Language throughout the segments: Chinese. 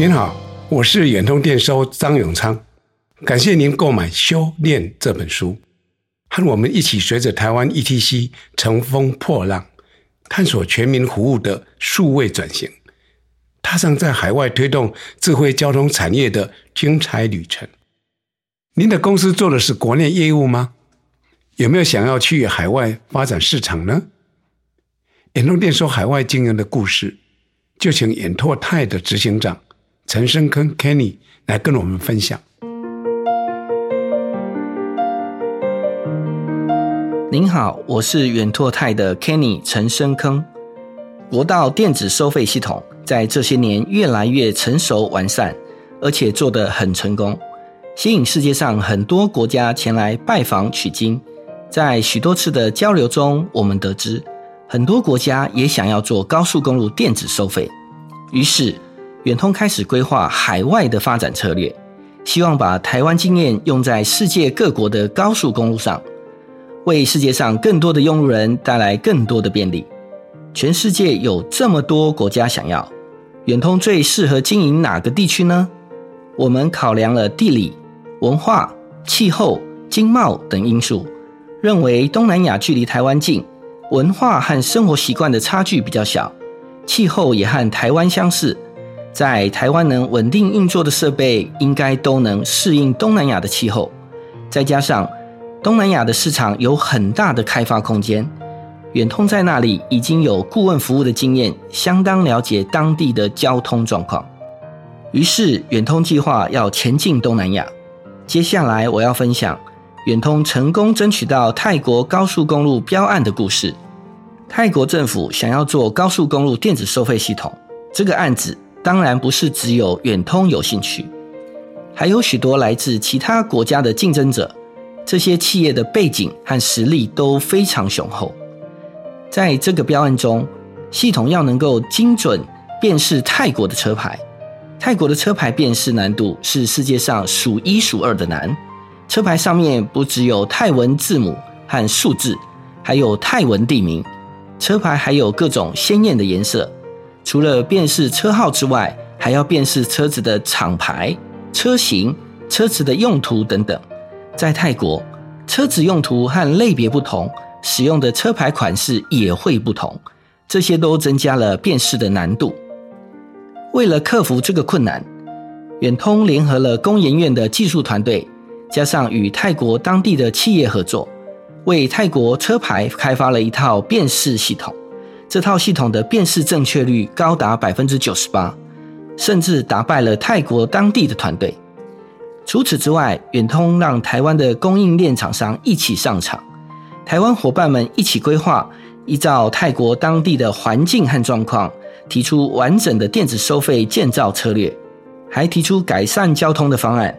您好，我是远通电收张永昌，感谢您购买《修炼》这本书，和我们一起随着台湾 ETC 乘风破浪，探索全民服务的数位转型，踏上在海外推动智慧交通产业的精彩旅程。您的公司做的是国内业务吗？有没有想要去海外发展市场呢？远通电收海外经营的故事，就请远拓泰的执行长。陈生坑 Kenny 来跟我们分享。您好，我是远拓泰的 Kenny 陈生坑。国道电子收费系统在这些年越来越成熟完善，而且做得很成功，吸引世界上很多国家前来拜访取经。在许多次的交流中，我们得知很多国家也想要做高速公路电子收费，于是。远通开始规划海外的发展策略，希望把台湾经验用在世界各国的高速公路上，为世界上更多的用路人带来更多的便利。全世界有这么多国家想要，远通最适合经营哪个地区呢？我们考量了地理、文化、气候、经贸等因素，认为东南亚距离台湾近，文化和生活习惯的差距比较小，气候也和台湾相似。在台湾能稳定运作的设备，应该都能适应东南亚的气候。再加上东南亚的市场有很大的开发空间，远通在那里已经有顾问服务的经验，相当了解当地的交通状况。于是远通计划要前进东南亚。接下来我要分享远通成功争取到泰国高速公路标案的故事。泰国政府想要做高速公路电子收费系统，这个案子。当然不是只有远通有兴趣，还有许多来自其他国家的竞争者。这些企业的背景和实力都非常雄厚。在这个标案中，系统要能够精准辨识泰国的车牌。泰国的车牌辨识难度是世界上数一数二的难。车牌上面不只有泰文字母和数字，还有泰文地名。车牌还有各种鲜艳的颜色。除了辨识车号之外，还要辨识车子的厂牌、车型、车子的用途等等。在泰国，车子用途和类别不同，使用的车牌款式也会不同，这些都增加了辨识的难度。为了克服这个困难，远通联合了工研院的技术团队，加上与泰国当地的企业合作，为泰国车牌开发了一套辨识系统。这套系统的辨识正确率高达百分之九十八，甚至打败了泰国当地的团队。除此之外，远通让台湾的供应链厂商一起上场，台湾伙伴们一起规划，依照泰国当地的环境和状况，提出完整的电子收费建造策略，还提出改善交通的方案。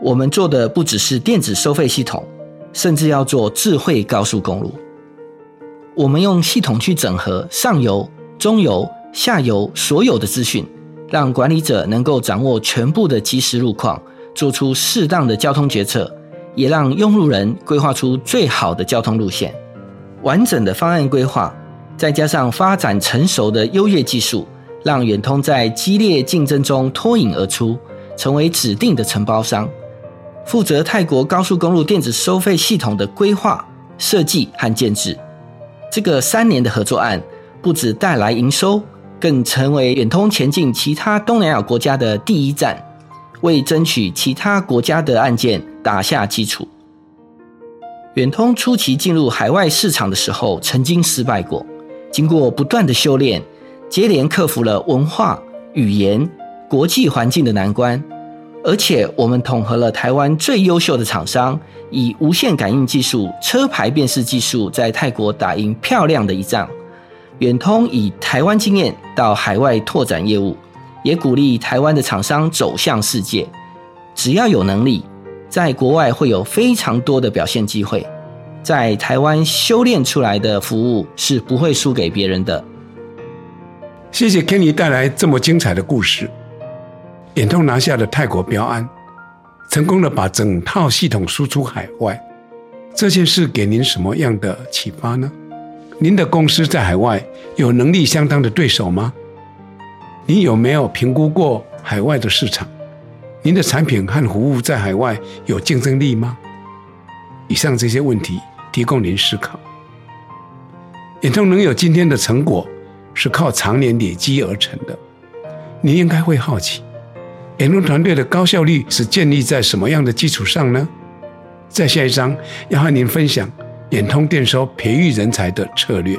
我们做的不只是电子收费系统，甚至要做智慧高速公路。我们用系统去整合上游、中游、下游所有的资讯，让管理者能够掌握全部的即时路况，做出适当的交通决策，也让用路人规划出最好的交通路线。完整的方案规划，再加上发展成熟的优越技术，让远通在激烈竞争中脱颖而出，成为指定的承包商，负责泰国高速公路电子收费系统的规划、设计和建制。这个三年的合作案，不止带来营收，更成为远通前进其他东南亚国家的第一站，为争取其他国家的案件打下基础。远通初期进入海外市场的时候，曾经失败过，经过不断的修炼，接连克服了文化、语言、国际环境的难关。而且，我们统合了台湾最优秀的厂商，以无线感应技术、车牌辨识技术，在泰国打赢漂亮的一仗。远通以台湾经验到海外拓展业务，也鼓励台湾的厂商走向世界。只要有能力，在国外会有非常多的表现机会。在台湾修炼出来的服务是不会输给别人的。谢谢 Kenny 带来这么精彩的故事。远通拿下了泰国标案，成功的把整套系统输出海外。这件事给您什么样的启发呢？您的公司在海外有能力相当的对手吗？您有没有评估过海外的市场？您的产品和服务在海外有竞争力吗？以上这些问题提供您思考。眼通能有今天的成果，是靠常年累积而成的。您应该会好奇，研通团队的高效率是建立在什么样的基础上呢？在下一章要和您分享远通电收培育人才的策略。